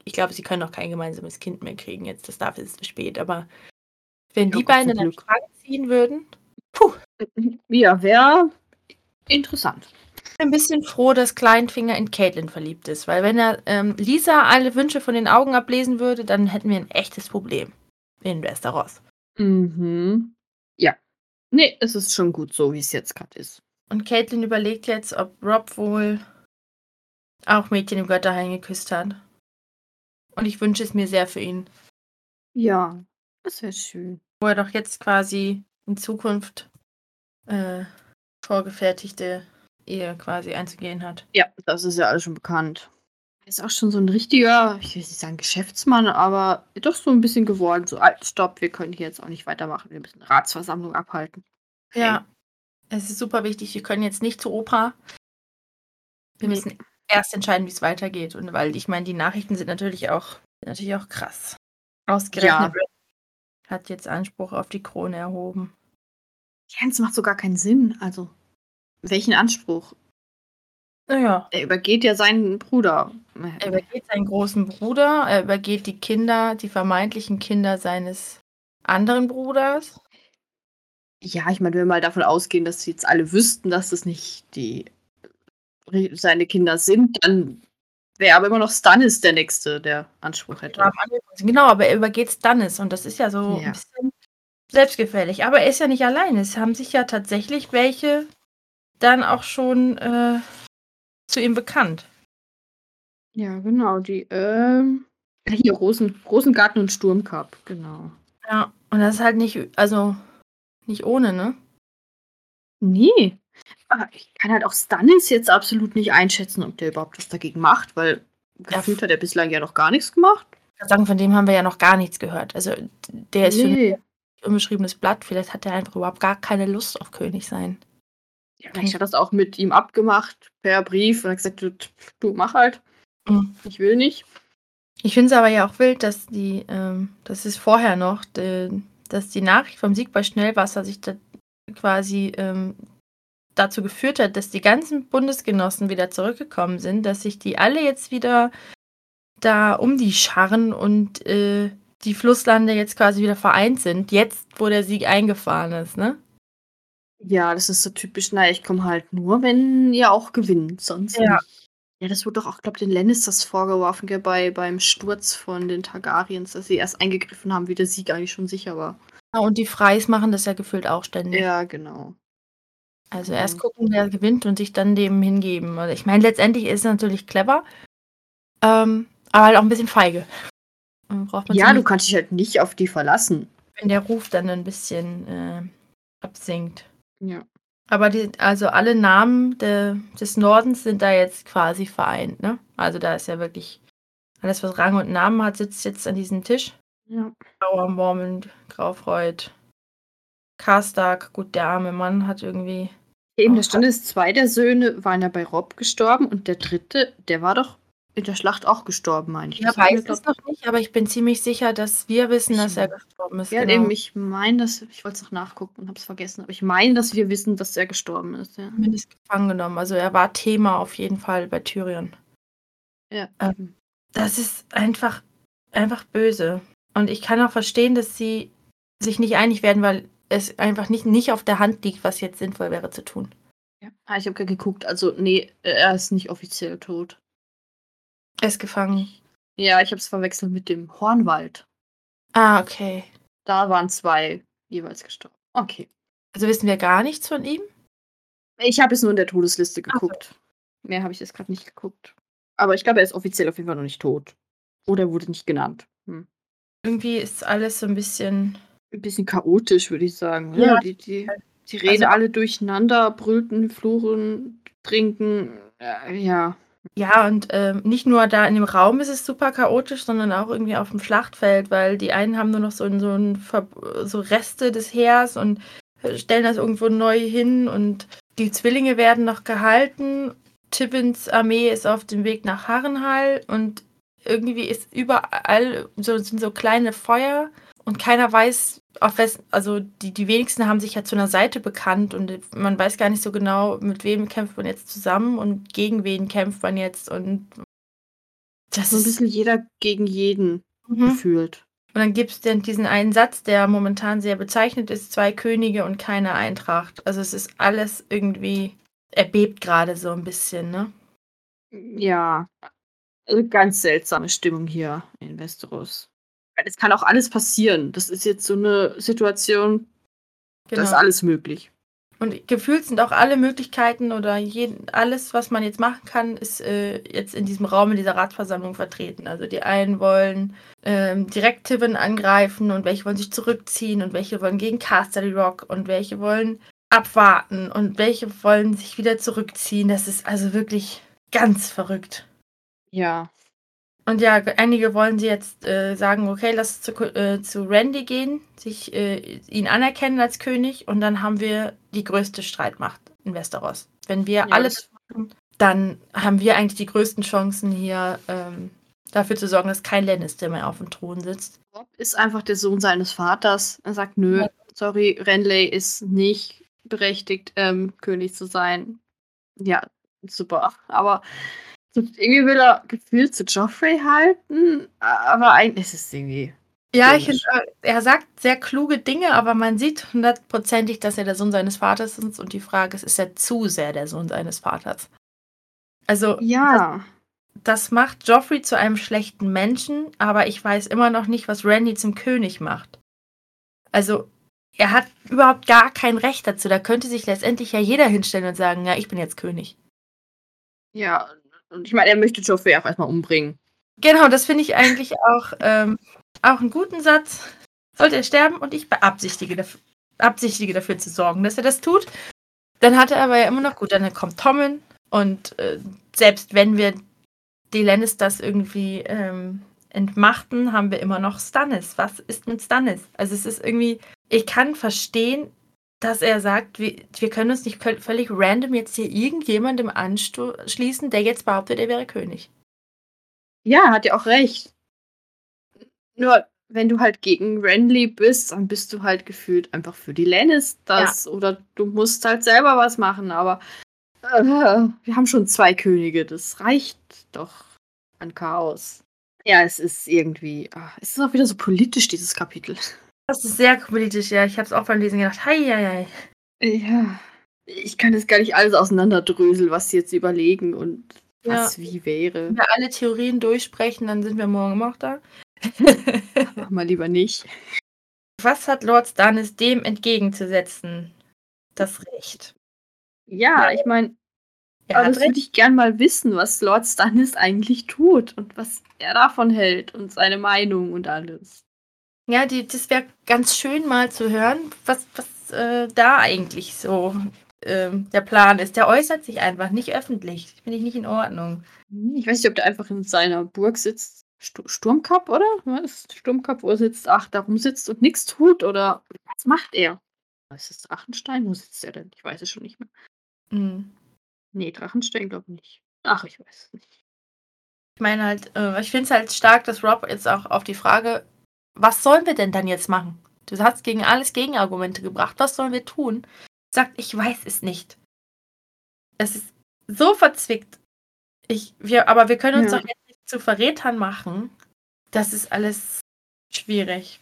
ich glaube, sie können auch kein gemeinsames Kind mehr kriegen jetzt, das dafür ist es zu spät, aber wenn die beiden Glück. Strang ziehen würden, Ja, wäre interessant. Ein bisschen froh, dass Kleinfinger in Caitlin verliebt ist, weil wenn er ähm, Lisa alle Wünsche von den Augen ablesen würde, dann hätten wir ein echtes Problem in Westeros. Mhm. Ja. Nee, es ist schon gut so, wie es jetzt gerade ist. Und Caitlin überlegt jetzt, ob Rob wohl auch Mädchen im Götterhain geküsst hat. Und ich wünsche es mir sehr für ihn, Ja, das wäre schön. wo er doch jetzt quasi in Zukunft äh, vorgefertigte Ehe quasi einzugehen hat. Ja, das ist ja alles schon bekannt. Er ist auch schon so ein richtiger, ich will nicht sagen Geschäftsmann, aber doch so ein bisschen geworden. So, halt, stopp, wir können hier jetzt auch nicht weitermachen. Wir müssen Ratsversammlung abhalten. Ja, es ist super wichtig. Wir können jetzt nicht zur Oper. Wir Nee. müssen erst entscheiden, wie es weitergeht. Und weil ich meine, die Nachrichten sind natürlich auch, sind natürlich auch krass. Ausgerechnet Red hat jetzt Anspruch auf die Krone erhoben. Ja, es macht so gar keinen Sinn. Also, welchen Anspruch? Naja, Er übergeht ja seinen Bruder. er übergeht seinen großen Bruder, er übergeht die Kinder, die vermeintlichen Kinder seines anderen Bruders. Ja, ich meine, wenn wir mal davon ausgehen, dass sie jetzt alle wüssten, dass das nicht die seine Kinder sind, dann wäre aber immer noch Stannis der Nächste, der Anspruch hätte. Genau, aber er übergeht Stannis und das ist ja so Ja. ein bisschen selbstgefällig. Aber er ist ja nicht allein. Es haben sich ja tatsächlich welche dann auch schon äh, zu ihm bekannt. Ja, genau, die, ähm, hier, Rosen, Rosengarten und Sturmcup, genau. Ja, und das ist halt nicht, also nicht ohne, ne? Nee. Aber ich kann halt auch Stannis jetzt absolut nicht einschätzen, ob der überhaupt was dagegen macht, weil Ja, gefühlt hat er bislang ja noch gar nichts gemacht. Ich kann sagen, von dem haben wir ja noch gar nichts gehört. Also der ist für mich nee. ein unbeschriebenes Blatt. Vielleicht hat er einfach überhaupt gar keine Lust auf König sein. Ja, vielleicht hat das auch mit ihm abgemacht per Brief und hat gesagt, du, du mach halt. Mhm. Ich will nicht. Ich finde es aber ja auch wild, dass die, ähm, das ist vorher noch, de, dass die Nachricht vom Sieg bei Schnellwasser sich da quasi ähm, dazu geführt hat, dass die ganzen Bundesgenossen wieder zurückgekommen sind, dass sich die alle jetzt wieder da um die scharren und äh, die Flusslande jetzt quasi wieder vereint sind, jetzt wo der Sieg eingefahren ist, ne? Ja, das ist so typisch, naja, ich komme halt nur, wenn ihr auch gewinnt, sonst Ja. nicht. Ja, das wurde doch auch, glaube ich, den Lannisters vorgeworfen, gell, bei, beim Sturz von den Targaryens, dass sie erst eingegriffen haben, wie der Sieg eigentlich schon sicher war. Ja, und die Freis machen das ja gefühlt auch ständig. Ja, genau. Also erst mhm. gucken, wer gewinnt und sich dann dem hingeben. Also ich meine, letztendlich ist es natürlich clever, ähm, aber halt auch ein bisschen feige. ja, du kannst dich halt nicht auf die verlassen. Wenn der Ruf dann ein bisschen äh, absinkt. Ja. Aber die, also alle Namen de, des Nordens sind da jetzt quasi vereint, ne? Also da ist ja wirklich alles, was Rang und Namen hat, sitzt jetzt an diesem Tisch. Ja. Grauer Mormont, Graufreud, Karstark, gut, der arme Mann hat irgendwie. Eben, da stand es, zwei der Söhne waren ja bei Rob gestorben und der dritte, der war doch in der Schlacht auch gestorben, meine ich. Ja, weiß es noch nicht, aber ich bin ziemlich sicher, dass wir wissen, dass er gestorben ist. Ja, genau. eben, ich meine, dass, ich wollte es noch nachgucken und habe es vergessen, aber ich meine, dass wir wissen, dass er gestorben ist. Ja. Zumindest gefangen genommen. Also er war Thema auf jeden Fall bei Tyrion. Ja. Ähm, das ist einfach, einfach böse. Und ich kann auch verstehen, dass sie sich nicht einig werden, weil es einfach nicht, nicht auf der Hand liegt, was jetzt sinnvoll wäre zu tun. Ja, ah, ich habe geguckt, also nee, er ist nicht offiziell tot. Er ist gefangen. Ja, ich habe es verwechselt mit dem Hornwald. Ah, okay. Da waren zwei jeweils gestorben. Okay. Also wissen wir gar nichts von ihm? Ich habe es nur in der Todesliste geguckt. So. Mehr habe ich jetzt gerade nicht geguckt. Aber ich glaube, er ist offiziell auf jeden Fall noch nicht tot. Oder wurde nicht genannt. Hm. Irgendwie ist alles so ein bisschen ein bisschen chaotisch, würde ich sagen. Ja. ja. Die, die, die reden also, alle durcheinander, brüllten, fluchen, trinken. Äh, ja. Ja, und ähm, nicht nur da in dem Raum ist es super chaotisch, sondern auch irgendwie auf dem Schlachtfeld, weil die einen haben nur noch so, so, ein, so Reste des Heers und stellen das irgendwo neu hin und die Zwillinge werden noch gehalten. Tibbins Armee ist auf dem Weg nach Harrenhal und irgendwie ist überall so, sind so kleine Feuer und keiner weiß, auf wessen, also die, die wenigsten haben sich ja zu einer Seite bekannt und man weiß gar nicht so genau, mit wem kämpft man jetzt zusammen und gegen wen kämpft man jetzt und das so ein bisschen jeder gegen jeden mhm. gefühlt. Und dann gibt es dann diesen einen Satz, der momentan sehr bezeichnet ist: zwei Könige und keine Eintracht. Also es ist alles irgendwie, er bebt gerade so ein bisschen, ne? Ja, also ganz seltsame Stimmung hier in Westeros es kann auch alles passieren. Das ist jetzt so eine Situation, genau. da ist genau. alles möglich. Und gefühlt sind auch alle Möglichkeiten oder jeden, alles, was man jetzt machen kann, ist äh, jetzt in diesem Raum, in dieser Ratsversammlung vertreten. Also die einen wollen ähm, direkt Tibbin angreifen und welche wollen sich zurückziehen und welche wollen gegen Casterly Rock und welche wollen abwarten und welche wollen sich wieder zurückziehen. Das ist also wirklich ganz verrückt. Ja. Und ja, einige wollen sie jetzt äh, sagen, okay, lass zu, äh, zu Randy gehen, sich äh, ihn anerkennen als König und dann haben wir die größte Streitmacht in Westeros. Wenn wir ja, alles machen, dann haben wir eigentlich die größten Chancen hier ähm, dafür zu sorgen, dass kein Lannister mehr auf dem Thron sitzt. Bob ist einfach der Sohn seines Vaters. Er sagt, nö, ja. sorry, Renly ist nicht berechtigt, ähm, König zu sein. Ja, super. Aber irgendwie will er gefühlt zu Joffrey halten, aber eigentlich ist es irgendwie. Ja, ich äh, er sagt sehr kluge Dinge, aber man sieht hundertprozentig, dass er der Sohn seines Vaters ist und die Frage ist, ist er zu sehr der Sohn seines Vaters? Also, ja. Das, das macht Joffrey zu einem schlechten Menschen, aber ich weiß immer noch nicht, was Randy zum König macht. Also, er hat überhaupt gar kein Recht dazu. Da könnte sich letztendlich ja jeder hinstellen und sagen, ja, ich bin jetzt König. Ja, und ich meine, er möchte Joffrey auch erstmal umbringen. Genau, das finde ich eigentlich auch, ähm, auch einen guten Satz. Sollte er sterben und ich beabsichtige dafür, beabsichtige dafür zu sorgen, dass er das tut. Dann hat er aber ja immer noch, gut, dann kommt Tommen und äh, selbst wenn wir die Lannisters irgendwie ähm, entmachten, haben wir immer noch Stannis. Was ist mit Stannis? Also es ist irgendwie, ich kann verstehen, dass er sagt, wir, wir können uns nicht völlig random jetzt hier irgendjemandem anschließen, der jetzt behauptet, er wäre König. Ja, hat ja auch recht. Nur, wenn du halt gegen Renly bist, dann bist du halt gefühlt einfach für die Lannisters ja. oder du musst halt selber was machen, aber äh, wir haben schon zwei Könige, das reicht doch an Chaos. Ja, es ist irgendwie, ach, es ist auch wieder so politisch, dieses Kapitel. Das ist sehr politisch, ja. Ich habe es auch beim Lesen gedacht. Hei, hei, hei. Ja. Ich kann das gar nicht alles auseinanderdröseln, was sie jetzt überlegen und was ja. wie wäre. Wenn wir alle Theorien durchsprechen, dann sind wir morgen immer noch da. Mach mal lieber nicht. Was hat Lord Stannis dem entgegenzusetzen? Das Recht. Ja, ich meine, ja, das würde ich gern mal wissen, was Lord Stannis eigentlich tut und was er davon hält und seine Meinung und alles. Ja, die, das wäre ganz schön mal zu hören, was, was äh, da eigentlich so äh, der Plan ist. Der äußert sich einfach nicht öffentlich. Finde ich nicht in Ordnung. Ich weiß nicht, ob der einfach in seiner Burg sitzt. St Sturmkap, oder? Was? Sturmkap, wo er sitzt, ach, da rumsitzt und nichts tut, oder was macht er? Ist das Drachenstein? Wo sitzt er denn? Ich weiß es schon nicht mehr. Mhm. Nee, Drachenstein glaube ich nicht. Ach, ich weiß es nicht. Ich meine halt, äh, ich finde es halt stark, dass Rob jetzt auch auf die Frage was sollen wir denn dann jetzt machen? Du hast gegen alles Gegenargumente gebracht. Was sollen wir tun? Sagt, ich weiß es nicht. Es ist so verzwickt. Ich, wir, aber wir können uns ja. doch jetzt nicht zu Verrätern machen. Das ist alles schwierig.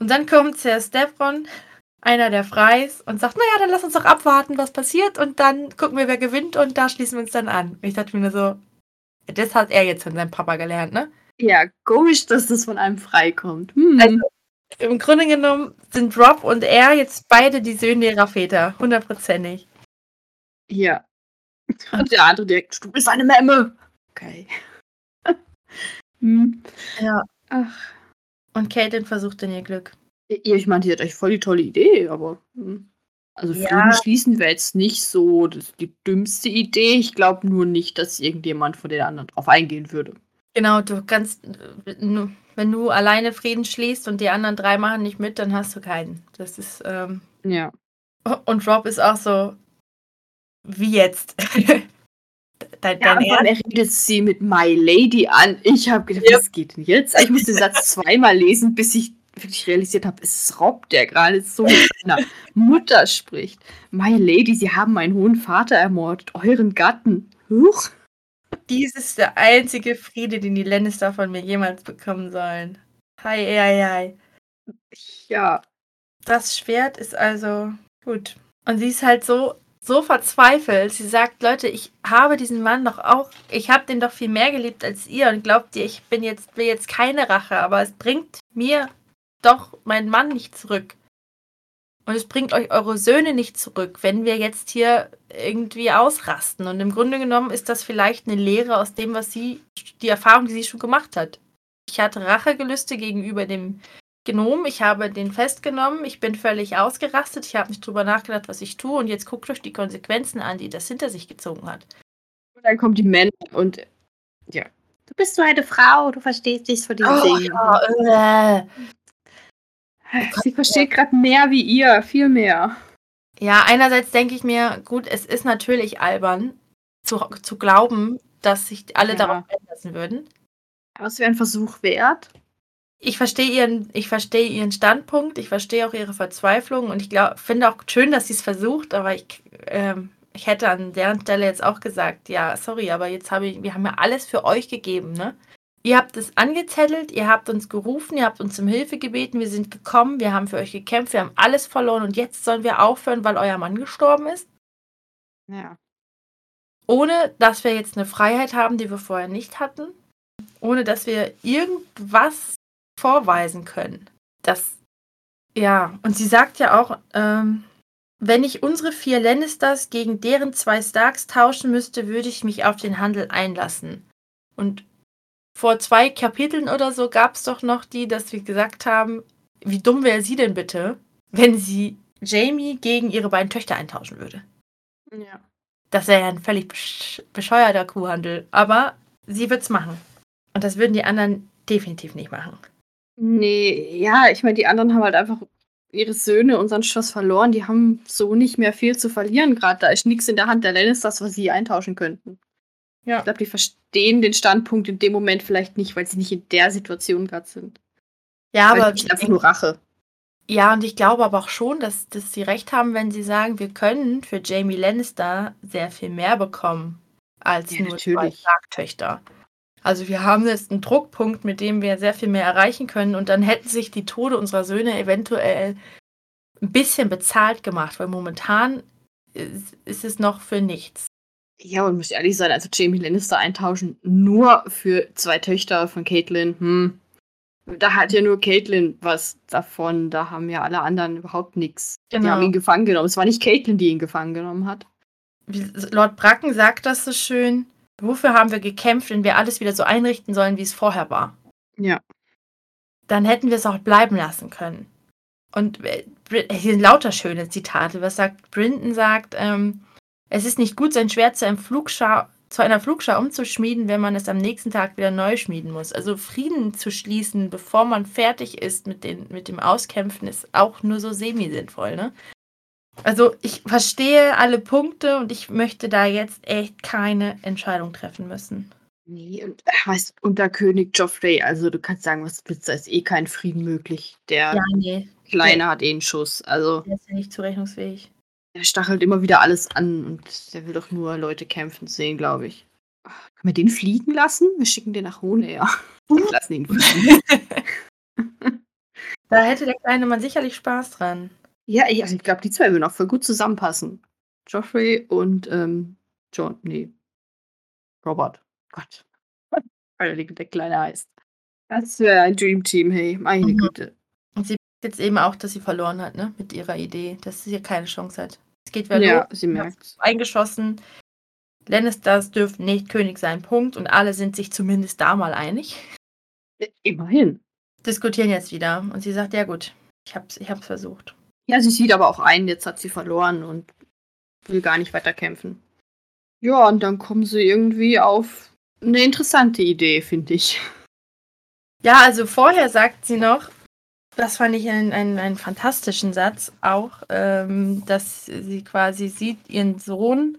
Und dann kommt Sir Stefan, einer der Freis, und sagt, naja, dann lass uns doch abwarten, was passiert. Und dann gucken wir, wer gewinnt. Und da schließen wir uns dann an. Ich dachte mir so, das hat er jetzt von seinem Papa gelernt, ne? Ja, komisch, dass das von einem freikommt. Hm. Also, im Grunde genommen sind Rob und er jetzt beide die Söhne ihrer Väter. Hundertprozentig. Ja. Und der andere direkt, du bist eine Memme. Okay. hm. Ja. Ach. Und Caitlin versucht dann ihr Glück. Ja, ich meine, die hat echt voll die tolle Idee, aber. Hm. Also ja. schließen wäre jetzt nicht so das, die dümmste Idee. Ich glaube nur nicht, dass irgendjemand von den anderen drauf eingehen würde. Genau, du kannst, wenn du alleine Frieden schließt und die anderen drei machen nicht mit, dann hast du keinen. Das ist, ähm, ja. Und Rob ist auch so, wie jetzt? dein, ja, dein er redet sie mit My Lady an. Ich habe gedacht, yep. was geht denn jetzt? Ich muss den Satz zweimal lesen, bis ich wirklich realisiert habe, es ist Rob, der gerade so mit seiner Mutter spricht. My Lady, Sie haben meinen hohen Vater ermordet, euren Gatten. Huch. Dies ist der einzige Friede, den die Lannister von mir jemals bekommen sollen. Hi, hi, hi. Ja. Das Schwert ist also gut. Und sie ist halt so, so verzweifelt. Sie sagt, Leute, ich habe diesen Mann doch auch, ich habe den doch viel mehr geliebt als ihr und glaubt ihr, ich bin jetzt, will jetzt keine Rache, aber es bringt mir doch meinen Mann nicht zurück. Und es bringt euch eure Söhne nicht zurück, wenn wir jetzt hier irgendwie ausrasten. Und im Grunde genommen ist das vielleicht eine Lehre aus dem, was sie, die Erfahrung, die sie schon gemacht hat. Ich hatte Rachegelüste gegenüber dem Gnom, ich habe den festgenommen, ich bin völlig ausgerastet, ich habe nicht drüber nachgedacht, was ich tue und jetzt guckt euch die Konsequenzen an, die das hinter sich gezogen hat. Und dann kommt die Männer und ja. Du bist so eine Frau, du verstehst dich von diesen oh, Dingen. Ja, äh. Sie versteht gerade mehr wie ihr, viel mehr. Ja, einerseits denke ich mir, gut, es ist natürlich albern, zu, zu glauben, dass sich alle ja. darauf einlassen würden. Aber es wäre ein Versuch wert. Ich verstehe ihren, ich verstehe ihren Standpunkt, ich verstehe auch ihre Verzweiflung und ich glaub, finde auch schön, dass sie es versucht, aber ich, ähm, ich hätte an deren Stelle jetzt auch gesagt, ja, sorry, aber jetzt habe ich, wir haben ja alles für euch gegeben, ne? Ihr habt es angezettelt, ihr habt uns gerufen, ihr habt uns um Hilfe gebeten, wir sind gekommen, wir haben für euch gekämpft, wir haben alles verloren und jetzt sollen wir aufhören, weil euer Mann gestorben ist? Ja. Ohne dass wir jetzt eine Freiheit haben, die wir vorher nicht hatten. Ohne dass wir irgendwas vorweisen können. Das, ja, und sie sagt ja auch, ähm, wenn ich unsere vier Lannisters gegen deren zwei Starks tauschen müsste, würde ich mich auf den Handel einlassen. Und vor zwei Kapiteln oder so gab es doch noch die, dass wir gesagt haben, wie dumm wäre sie denn bitte, wenn sie Jamie gegen ihre beiden Töchter eintauschen würde. Ja. Das wäre ja ein völlig bescheuerter Kuhhandel. Aber sie wird's machen. Und das würden die anderen definitiv nicht machen. Nee, ja, ich meine, die anderen haben halt einfach ihre Söhne unseren Schoss verloren. Die haben so nicht mehr viel zu verlieren gerade. Da ist nichts in der Hand der Lannisters, was sie eintauschen könnten. Ja. Ich glaube, die verstehen den Standpunkt in dem Moment vielleicht nicht, weil sie nicht in der Situation gerade sind. Ja, weil aber. Ich einfach nur Rache. Ja, und ich glaube aber auch schon, dass, dass sie recht haben, wenn sie sagen, wir können für Jamie Lannister sehr viel mehr bekommen als ja, nur natürlich. zwei Sargtöchter. Also wir haben jetzt einen Druckpunkt, mit dem wir sehr viel mehr erreichen können und dann hätten sich die Tode unserer Söhne eventuell ein bisschen bezahlt gemacht, weil momentan ist, ist es noch für nichts. Ja, und muss ehrlich sein, also Jamie Lannister eintauschen nur für zwei Töchter von Caitlin, hm. Da hat ja nur Caitlin was davon, da haben ja alle anderen überhaupt nichts. Genau. Die haben ihn gefangen genommen. Es war nicht Caitlin, die ihn gefangen genommen hat. Lord Bracken sagt das so schön. Wofür haben wir gekämpft, wenn wir alles wieder so einrichten sollen, wie es vorher war? Ja. Dann hätten wir es auch bleiben lassen können. Und äh, hier sind lauter schöne Zitate. Was sagt Brinton? Sagt, ähm, es ist nicht gut, sein Schwert zu, einem Flugschau, zu einer Flugschau umzuschmieden, wenn man es am nächsten Tag wieder neu schmieden muss. Also Frieden zu schließen, bevor man fertig ist mit, den, mit dem Auskämpfen, ist auch nur so semi-sinnvoll. Ne? Also ich verstehe alle Punkte und ich möchte da jetzt echt keine Entscheidung treffen müssen. Nee, und weißt unter König Joffrey, also du kannst sagen, was du willst, da ist eh kein Frieden möglich. Der ja, nee. Kleine der, hat eh einen Schuss. Also. Der ist ja nicht zurechnungsfähig. Der stachelt immer wieder alles an und der will doch nur Leute kämpfen sehen, glaube ich. Können wir den fliegen lassen? Wir schicken den nach Hohne, ja. Wir lassen ihn fliegen. da hätte der kleine Mann sicherlich Spaß dran. Ja, also ich glaube, die zwei würden auch voll gut zusammenpassen. Joffrey und ähm, John, nee. Robert. Gott. Alter, der Kleine heißt. Das wäre ein Dream Team, hey, meine mhm. Güte. Und sie merkt jetzt eben auch, dass sie verloren hat, ne? Mit ihrer Idee, dass sie hier keine Chance hat. Es geht wieder ja, los. sie merkt. Eingeschossen. Lannisters dürfen nicht König sein, Punkt. Und alle sind sich zumindest da mal einig. Immerhin. Diskutieren jetzt wieder. Und sie sagt, ja gut, ich hab's, ich hab's versucht. Ja, sie sieht aber auch ein, jetzt hat sie verloren und will gar nicht weiter kämpfen. Ja, und dann kommen sie irgendwie auf eine interessante Idee, finde ich. Ja, also vorher sagt sie noch, das fand ich einen, einen, einen fantastischen Satz auch, ähm, dass sie quasi sieht, ihren Sohn,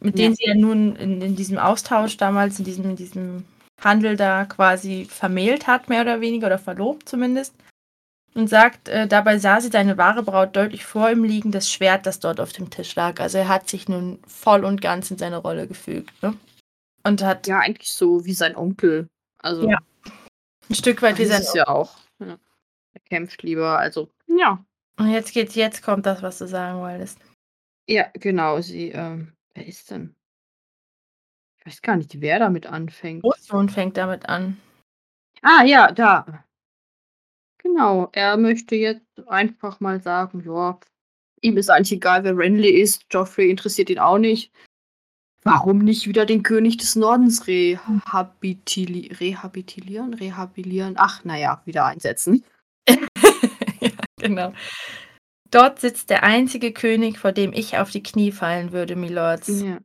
mit ja. dem sie ja nun in, in, diesem Austausch damals, in diesem, in diesem Handel da quasi vermählt hat, mehr oder weniger, oder verlobt zumindest und sagt, äh, dabei sah sie seine wahre Braut deutlich vor ihm liegen, das Schwert, das dort auf dem Tisch lag. Also er hat sich nun voll und ganz in seine Rolle gefügt. Ne? Und hat. Ja, eigentlich so wie sein Onkel. Also. Ja. Ein Stück weit wie sein Onkel. ja auch. Ja. Er kämpft lieber, also. Ja. Und jetzt geht, jetzt kommt das, was du sagen wolltest. Ja, genau. Sie, ähm, wer ist denn? Ich weiß gar nicht, wer damit anfängt. Großsohn fängt damit an. Ah, ja, da. Genau, er möchte jetzt einfach mal sagen, ja, ihm ist eigentlich egal, wer Renly ist, Joffrey interessiert ihn auch nicht. Warum nicht wieder den König des Nordens rehabitili rehabilitieren? Rehabilieren? Ach, naja, wieder einsetzen. ja, genau. Dort sitzt der einzige König, vor dem ich auf die Knie fallen würde, Milords. Ja.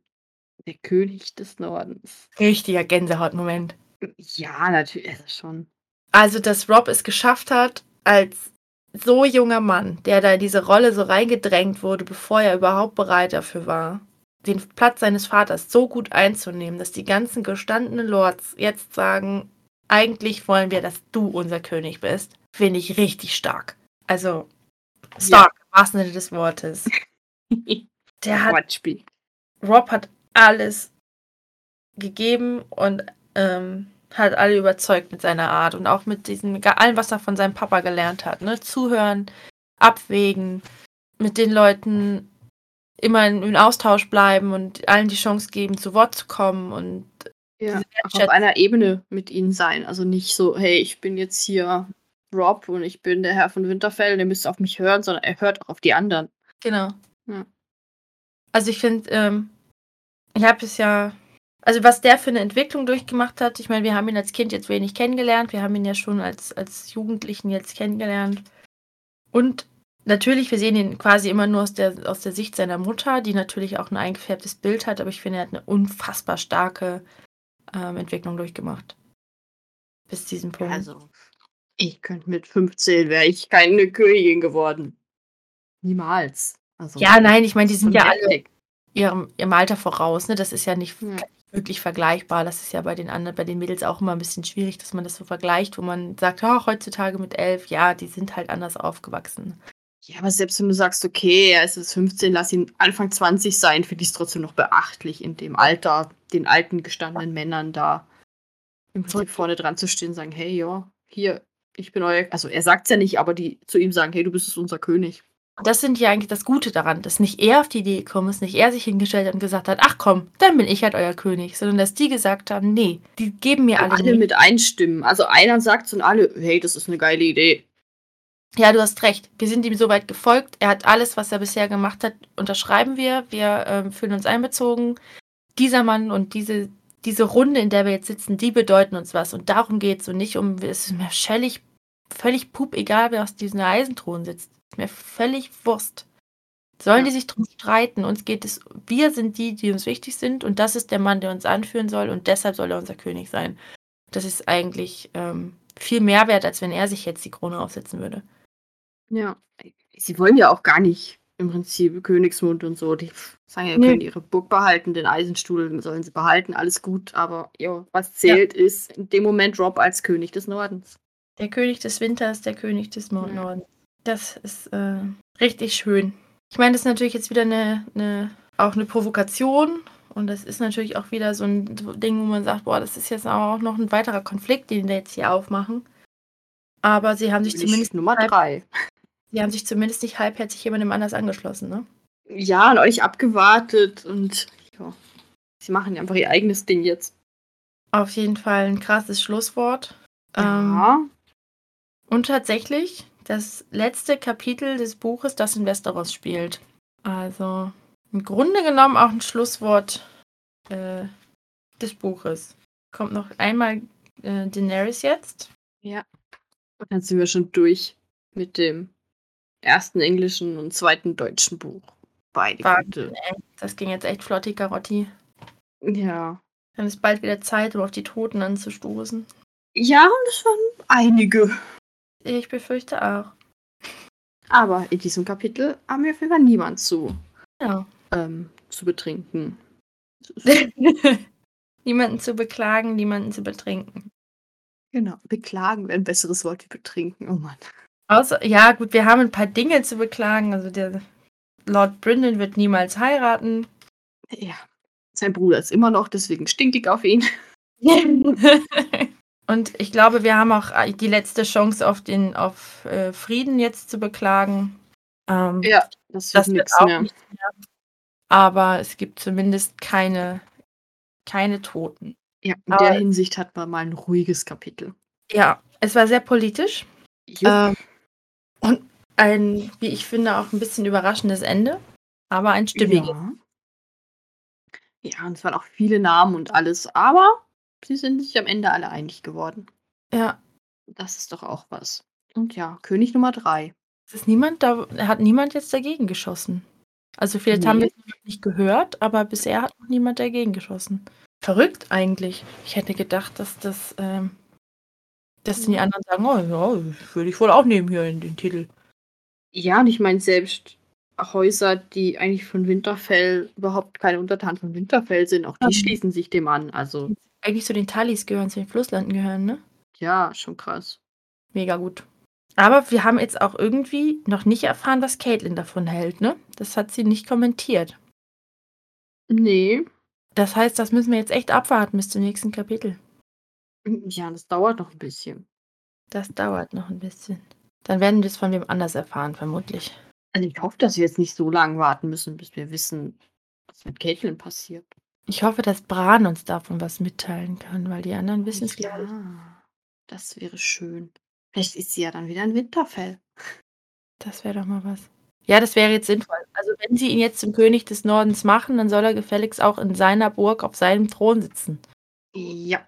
Der König des Nordens. Richtiger Gänsehautmoment. Ja, natürlich, ist schon. Also, dass Rob es geschafft hat, als so junger Mann, der da in diese Rolle so reingedrängt wurde, bevor er überhaupt bereit dafür war, den Platz seines Vaters so gut einzunehmen, dass die ganzen gestandenen Lords jetzt sagen, eigentlich wollen wir, dass du unser König bist, finde ich richtig stark. Also, stark, ja. im wahrsten Sinne des Wortes. Der hat, Wortspiel. Rob hat alles gegeben und ähm, hat alle überzeugt mit seiner Art und auch mit diesem, allem, was er von seinem Papa gelernt hat. Ne? Zuhören, abwägen, mit den Leuten immer in, in Austausch bleiben und allen die Chance geben, zu Wort zu kommen und ja, auf einer Ebene mit ihnen sein. Also nicht so, hey, ich bin jetzt hier Rob und ich bin der Herr von Winterfell, der müsst auf mich hören, sondern er hört auch auf die anderen. Genau. Ja. Also ich finde, ähm, ich habe es ja also was der für eine Entwicklung durchgemacht hat, ich meine, wir haben ihn als Kind jetzt wenig kennengelernt, wir haben ihn ja schon als, als Jugendlichen jetzt kennengelernt. Und natürlich, wir sehen ihn quasi immer nur aus der, aus der Sicht seiner Mutter, die natürlich auch ein eingefärbtes Bild hat, aber ich finde, er hat eine unfassbar starke ähm, Entwicklung durchgemacht. Bis zu diesem Punkt. Also, ich könnte mit 15 wäre ich keine Königin geworden. Niemals. Also, ja, nein, ich meine, die sind ja alle ihrem, ihrem Alter voraus, ne? Das ist ja nicht ja wirklich vergleichbar. Das ist ja bei den anderen, bei den Mädels auch immer ein bisschen schwierig, dass man das so vergleicht, wo man sagt, oh, heutzutage mit elf, ja, die sind halt anders aufgewachsen. Ja, aber selbst wenn du sagst, okay, er ist jetzt 15, lass ihn Anfang 20 sein, finde ich es trotzdem noch beachtlich, in dem Alter den alten gestandenen Männern da im Prinzip vorne dran zu stehen und sagen, hey, ja, hier, ich bin euer, also er sagt es ja nicht, aber die zu ihm sagen, hey, du bist unser König. Das sind ja eigentlich das Gute daran, dass nicht er auf die Idee gekommen ist, nicht er sich hingestellt hat und gesagt hat, ach komm, dann bin ich halt euer König, sondern dass die gesagt haben, nee, die geben mir alle, alle mit einstimmen. Also einer sagt und alle, hey, das ist eine geile Idee. Ja, du hast recht. Wir sind ihm soweit gefolgt. Er hat alles, was er bisher gemacht hat, unterschreiben wir. Wir ähm, fühlen uns einbezogen. Dieser Mann und diese, diese Runde, in der wir jetzt sitzen, die bedeuten uns was. Und darum geht es und nicht um, es ist mir völlig, völlig pup egal, wer aus diesem Eisenthron sitzt. Ist mir völlig Wurst. Sollen ja. die sich drum streiten? Uns geht es, wir sind die, die uns wichtig sind und das ist der Mann, der uns anführen soll und deshalb soll er unser König sein. Das ist eigentlich ähm, viel mehr wert, als wenn er sich jetzt die Krone aufsetzen würde. Ja, sie wollen ja auch gar nicht im Prinzip Königsmund und so. Die sagen ja, nee. können ihre Burg behalten, den Eisenstuhl sollen sie behalten, alles gut. Aber jo, was zählt, ja. ist in dem Moment Rob als König des Nordens. Der König des Winters, der König des Nordens. Ja. Das ist äh, richtig schön. Ich meine, das ist natürlich jetzt wieder eine, eine, auch eine Provokation. Und das ist natürlich auch wieder so ein Ding, wo man sagt, boah, das ist jetzt auch noch ein weiterer Konflikt, den wir jetzt hier aufmachen. Aber sie haben sich Bin zumindest. Nummer drei. Sie haben sich zumindest nicht halbherzig jemandem anders angeschlossen, ne? Ja, und euch abgewartet und ja. Sie machen einfach ihr eigenes Ding jetzt. Auf jeden Fall ein krasses Schlusswort. Ja. Ähm, und tatsächlich das letzte Kapitel des Buches, das in Westeros spielt. Also im Grunde genommen auch ein Schlusswort äh, des Buches. Kommt noch einmal äh, Daenerys jetzt. Ja. Und dann sind wir schon durch mit dem ersten englischen und zweiten deutschen Buch. Beide gute. Das ging jetzt echt flotti Karotti. Ja. Dann ist bald wieder Zeit, um auf die Toten anzustoßen. Ja, und es waren einige. Ich befürchte auch. Aber in diesem Kapitel haben wir auf jeden Fall niemand zu, ja. ähm, zu betrinken. niemanden zu beklagen, niemanden zu betrinken. Genau, beklagen wäre ein besseres Wort wie betrinken. Oh Mann. Außer, ja, gut, wir haben ein paar Dinge zu beklagen. Also der Lord Brindon wird niemals heiraten. Ja, sein Bruder ist immer noch, deswegen stinkig auf ihn. Und ich glaube, wir haben auch die letzte Chance auf den auf äh, Frieden jetzt zu beklagen. Ähm, ja, das, das wird auch mehr. Nicht mehr. Aber es gibt zumindest keine, keine Toten. Ja, in Aber, der Hinsicht hat man mal ein ruhiges Kapitel. Ja, es war sehr politisch. Ähm, und ein, wie ich finde, auch ein bisschen überraschendes Ende, aber ein stimmiges. Ja. ja, und es waren auch viele Namen und alles, aber sie sind sich am Ende alle einig geworden. Ja. Das ist doch auch was. Und ja, König Nummer drei. Es ist niemand, da hat niemand jetzt dagegen geschossen. Also vielleicht nee. haben wir es nicht gehört, aber bisher hat noch niemand dagegen geschossen. Verrückt eigentlich. Ich hätte gedacht, dass das ähm, dass die anderen sagen, oh ja, würde ich wohl auch nehmen hier in den Titel. Ja, und ich meine selbst Häuser, die eigentlich von Winterfell überhaupt keine Untertanen von Winterfell sind, auch die ja. schließen sich dem an. Also eigentlich zu den Talis gehören, zu den Flusslanden gehören, ne? Ja, schon krass. Mega gut. Aber wir haben jetzt auch irgendwie noch nicht erfahren, was Caitlin davon hält, ne? Das hat sie nicht kommentiert. Nee. Das heißt, das müssen wir jetzt echt abwarten bis zum nächsten Kapitel. Ja, das dauert noch ein bisschen. Das dauert noch ein bisschen. Dann werden wir es von wem anders erfahren, vermutlich. Also ich hoffe, dass wir jetzt nicht so lange warten müssen, bis wir wissen, was mit Caitlin passiert. Ich hoffe, dass Bran uns davon was mitteilen kann, weil die anderen wissen es ja. Das wäre schön. Vielleicht ist sie ja dann wieder ein Winterfell. Das wäre doch mal was. Ja, das wäre jetzt sinnvoll. Also wenn sie ihn jetzt zum König des Nordens machen, dann soll er gefälligst auch in seiner Burg auf seinem Thron sitzen. Ja,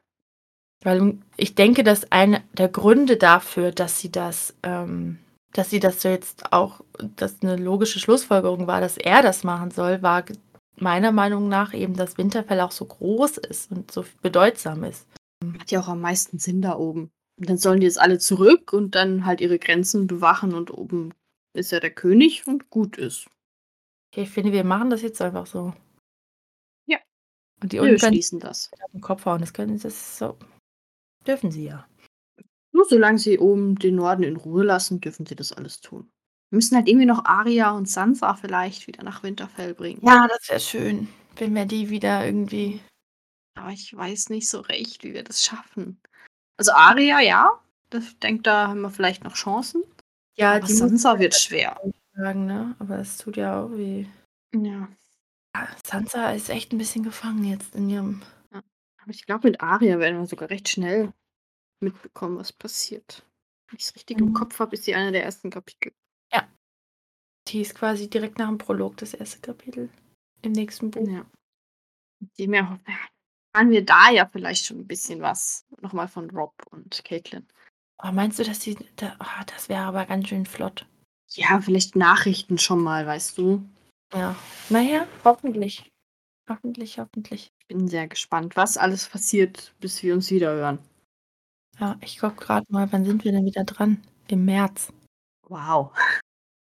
weil ich denke, dass einer der Gründe dafür, dass sie das, ähm, dass sie das so jetzt auch, dass eine logische Schlussfolgerung war, dass er das machen soll, war meiner Meinung nach eben, dass Winterfell auch so groß ist und so bedeutsam ist. Hat ja auch am meisten Sinn da oben. Und dann sollen die jetzt alle zurück und dann halt ihre Grenzen bewachen und oben ist ja der König und gut ist. Okay, ich finde, wir machen das jetzt einfach so. Ja. Und die wir schließen das. Auf den Kopf hauen. Das können das so. Dürfen sie ja. Nur solange sie oben den Norden in Ruhe lassen, dürfen sie das alles tun. Wir müssen halt irgendwie noch Aria und Sansa vielleicht wieder nach Winterfell bringen. Ja, das wäre schön, wenn wir die wieder irgendwie. Aber ich weiß nicht so recht, wie wir das schaffen. Also Aria, ja. Ich denke, da haben wir vielleicht noch Chancen. Ja, Aber die Sansa wird schwer. sagen, ne? Aber es tut ja auch weh. Ja. Ja, Sansa ist echt ein bisschen gefangen jetzt in ihrem Ja. Aber ich glaube, mit Arya werden wir sogar recht schnell mitbekommen, was passiert. Wenn ich es richtig im Mhm. Kopf habe, ist sie einer der ersten Kapitel. Die ist quasi direkt nach dem Prolog das erste Kapitel im nächsten Buch. Ja. Dem ja, erfahren wir da ja vielleicht schon ein bisschen was. Nochmal von Rob und Caitlin. Oh, meinst du, dass die da oh, das wäre aber ganz schön flott. Ja, vielleicht Nachrichten schon mal, weißt du. Ja. Na ja, hoffentlich. Hoffentlich, hoffentlich. Ich bin sehr gespannt, was alles passiert, bis wir uns wieder hören. Ja, ich gucke gerade mal, wann sind wir denn wieder dran? Im März. Wow.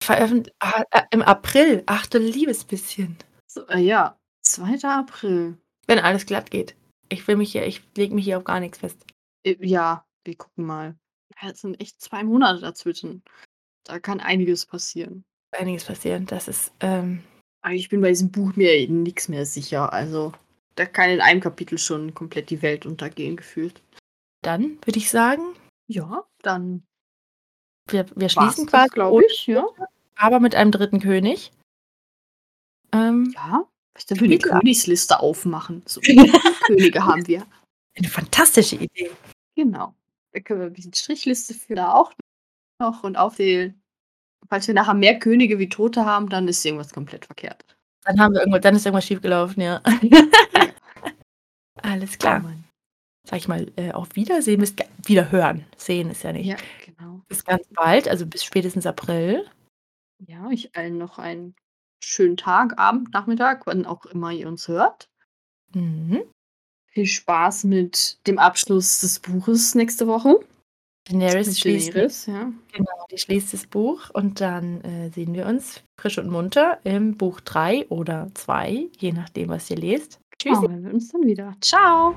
Veröffent ah, äh, Im April. Ach du liebes bisschen. So, äh, ja, 2. April. Wenn alles glatt geht. Ich will mich hier, ich lege mich hier auf gar nichts fest. Äh, Ja, wir gucken mal. Es sind echt zwei Monate dazwischen. Da kann einiges passieren. Einiges passieren. Das ist, ähm, Aber ich bin bei diesem Buch mir nichts mehr sicher. Also, da kann in einem Kapitel schon komplett die Welt untergehen, gefühlt. dann würde ich sagen, Ja, dann wir, wir schließen quasi, glaube ich. Ja. Aber mit einem dritten König. Ähm, ja. Für eine Kapitel- Königsliste aufmachen? So viele Könige haben wir. eine fantastische Idee. Genau. Da können wir ein bisschen Strichliste für da auch noch und aufzählen. Falls wir nachher mehr Könige wie Tote haben, dann ist irgendwas komplett verkehrt. Dann haben wir irgendwo, dann ist irgendwas schiefgelaufen, ja. Alles klar. Oh. Sag ich mal, äh, auf Wiedersehen, bis wieder hören. Sehen ist ja nicht. Ja, genau. Bis ganz bald, also bis spätestens April. Ja, ich allen noch einen schönen Tag, Abend, Nachmittag, wann auch immer ihr uns hört. Mhm. Viel Spaß mit dem Abschluss des Buches nächste Woche. Daenerys schließt, Daenerys, ja. genau, die schließt das Buch und dann äh, sehen wir uns frisch und munter im Buch 3 oder 2, je nachdem, was ihr lest. Tschüss. Tschüss. wir uns dann wieder. Ciao.